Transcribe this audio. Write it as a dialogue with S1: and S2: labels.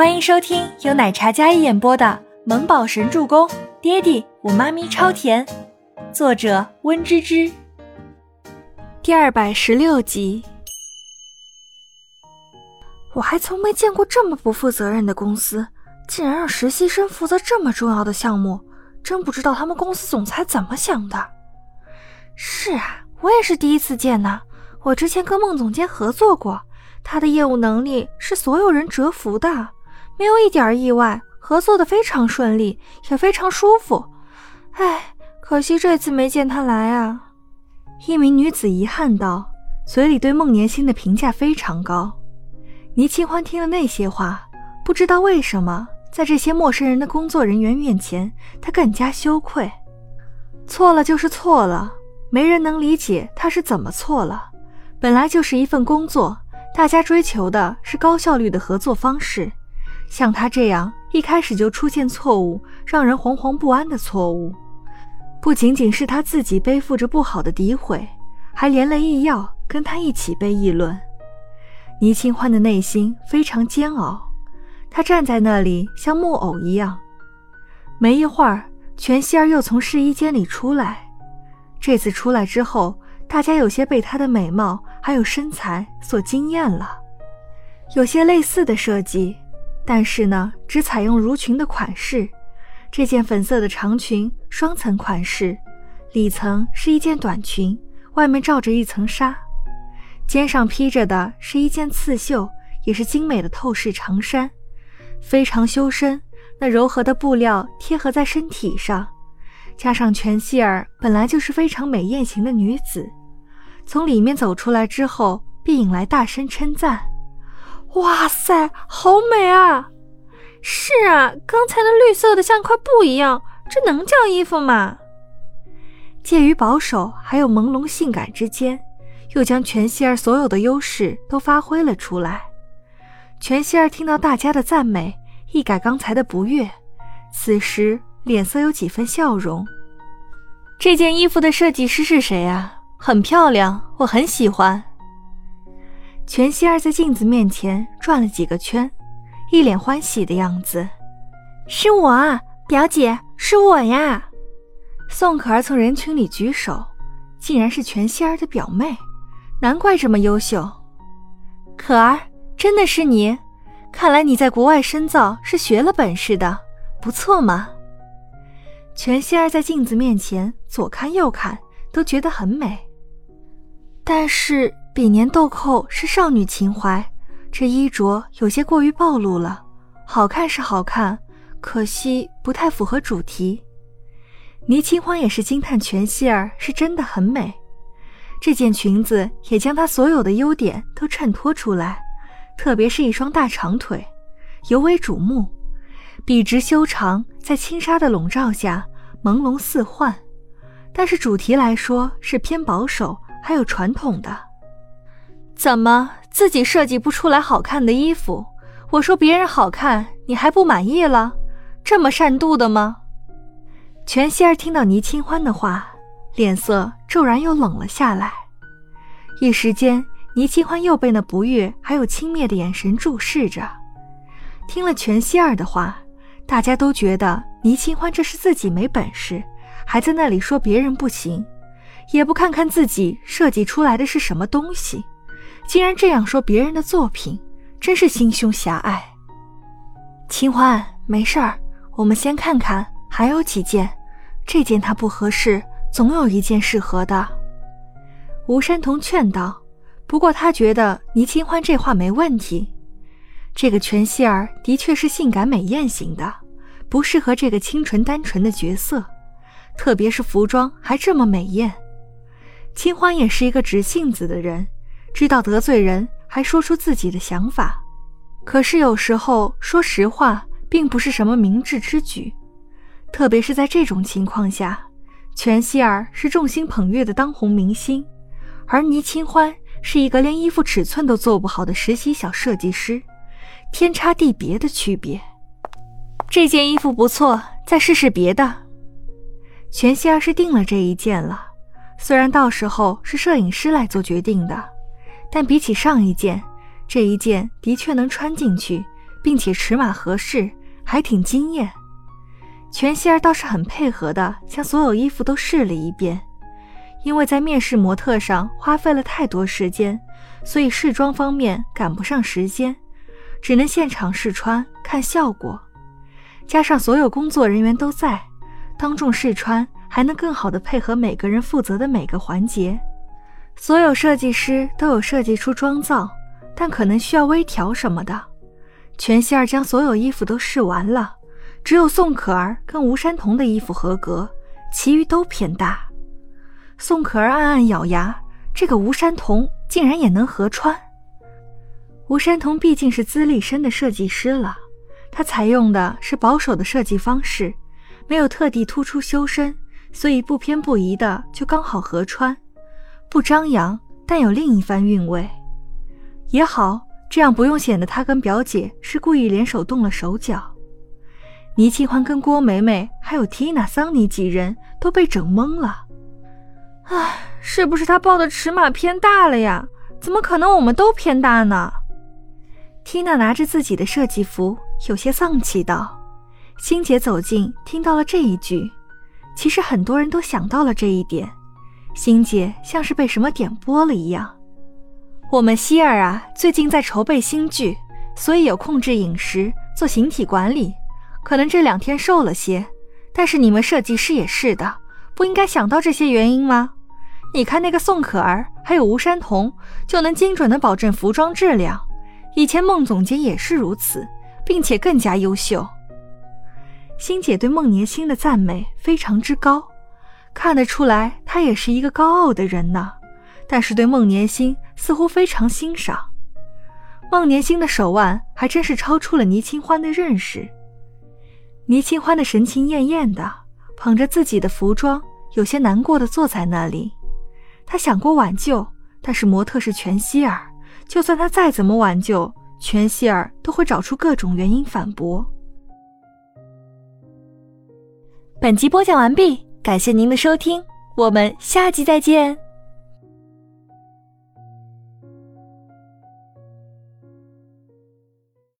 S1: 欢迎收听由奶茶嘉一演播的《萌宝神助攻》，爹地我妈咪超甜，作者温芝芝。第二百十六集。
S2: 我还从没见过这么不负责任的公司，竟然让实习生负责这么重要的项目，真不知道他们公司总裁怎么想的。是啊，我也是第一次见呢。我之前跟孟总监合作过，他的业务能力是所有人折服的。没有一点意外，合作的非常顺利，也非常舒服。唉，可惜这次没见他来啊！
S1: 一名女子遗憾道，嘴里对孟年星的评价非常高。倪清欢听了那些话，不知道为什么，在这些陌生人的工作人员面前，她更加羞愧。错了就是错了，没人能理解他是怎么错了。本来就是一份工作，大家追求的是高效率的合作方式。像他这样一开始就出现错误，让人惶惶不安的错误，不仅仅是他自己背负着不好的诋毁，还连累易耀跟他一起被议论。倪清欢的内心非常煎熬，他站在那里像木偶一样。没一会儿，全希儿又从试衣间里出来。这次出来之后，大家有些被她的美貌还有身材所惊艳了，有些类似的设计。但是呢，只采用襦裙的款式。这件粉色的长裙，双层款式，里层是一件短裙，外面罩着一层纱，肩上披着的是一件刺绣，也是精美的透视长衫，非常修身。那柔和的布料贴合在身体上，加上全希儿本来就是非常美艳型的女子，从里面走出来之后，便引来大声称赞。
S2: 哇塞，好美啊！是啊，刚才那绿色的像块布一样，这能叫衣服吗？
S1: 介于保守还有朦胧性感之间，又将全希儿所有的优势都发挥了出来。全希儿听到大家的赞美，一改刚才的不悦，此时脸色有几分笑容。这件衣服的设计师是谁啊？很漂亮，我很喜欢。全希儿在镜子面前转了几个圈，一脸欢喜的样子。
S2: 是我，表姐，是我呀！
S1: 宋可儿从人群里举手，竟然是全希儿的表妹，难怪这么优秀。可儿，真的是你？看来你在国外深造是学了本事的，不错嘛。全希儿在镜子面前左看右看，都觉得很美，但是。比年豆蔻是少女情怀，这衣着有些过于暴露了。好看是好看，可惜不太符合主题。倪清欢也是惊叹全希儿是真的很美，这件裙子也将她所有的优点都衬托出来，特别是一双大长腿，尤为瞩目，笔直修长，在轻纱的笼罩下朦胧似幻。但是主题来说是偏保守，还有传统的。怎么自己设计不出来好看的衣服？我说别人好看，你还不满意了？这么善妒的吗？全希儿听到倪清欢的话，脸色骤然又冷了下来。一时间，倪清欢又被那不悦还有轻蔑的眼神注视着。听了全希儿的话，大家都觉得倪清欢这是自己没本事，还在那里说别人不行，也不看看自己设计出来的是什么东西。竟然这样说别人的作品，真是心胸狭隘。清欢，没事儿，我们先看看，还有几件，这件它不合适，总有一件适合的。吴山童劝道。不过他觉得倪清欢这话没问题，这个全希儿的确是性感美艳型的，不适合这个清纯单纯的角色，特别是服装还这么美艳。清欢也是一个直性子的人。知道得罪人，还说出自己的想法，可是有时候说实话并不是什么明智之举，特别是在这种情况下，全希儿是众星捧月的当红明星，而倪清欢是一个连衣服尺寸都做不好的实习小设计师，天差地别的区别。这件衣服不错，再试试别的。全希儿是定了这一件了，虽然到时候是摄影师来做决定的。但比起上一件，这一件的确能穿进去，并且尺码合适，还挺惊艳。全希儿倒是很配合的，将所有衣服都试了一遍。因为在面试模特上花费了太多时间，所以试妆方面赶不上时间，只能现场试穿看效果。加上所有工作人员都在，当众试穿还能更好的配合每个人负责的每个环节。所有设计师都有设计出妆造，但可能需要微调什么的。全希儿将所有衣服都试完了，只有宋可儿跟吴山童的衣服合格，其余都偏大。宋可儿暗暗咬牙，这个吴山童竟然也能合穿。吴山童毕竟是资历深的设计师了，他采用的是保守的设计方式，没有特地突出修身，所以不偏不倚的就刚好合穿，不张扬，但有另一番韵味。也好，这样不用显得他跟表姐是故意联手动了手脚。倪清欢跟郭美美还有缇娜、桑尼几人都被整懵了。
S2: 唉，是不是他报的尺码偏大了呀？怎么可能我们都偏大呢？
S1: 缇娜拿着自己的设计服，有些丧气道。欣姐走近，听到了这一句。其实很多人都想到了这一点，欣姐像是被什么点拨了一样。我们希儿啊，最近在筹备新剧，所以有控制饮食，做形体管理，可能这两天瘦了些。但是你们设计师也是的，不应该想到这些原因吗？你看那个宋可儿，还有吴山童，就能精准的保证服装质量。以前孟总监也是如此，并且更加优秀。欣姐对孟年星的赞美非常之高，看得出来他也是一个高傲的人呢。但是对孟年星似乎非常欣赏。孟年星的手腕还真是超出了倪清欢的认识。倪清欢的神情艳艳的，捧着自己的服装，有些难过的坐在那里。他想过挽救，但是模特是全希儿，就算他再怎么挽救，全希儿都会找出各种原因反驳。本集播讲完毕，感谢您的收听，我们下集再见。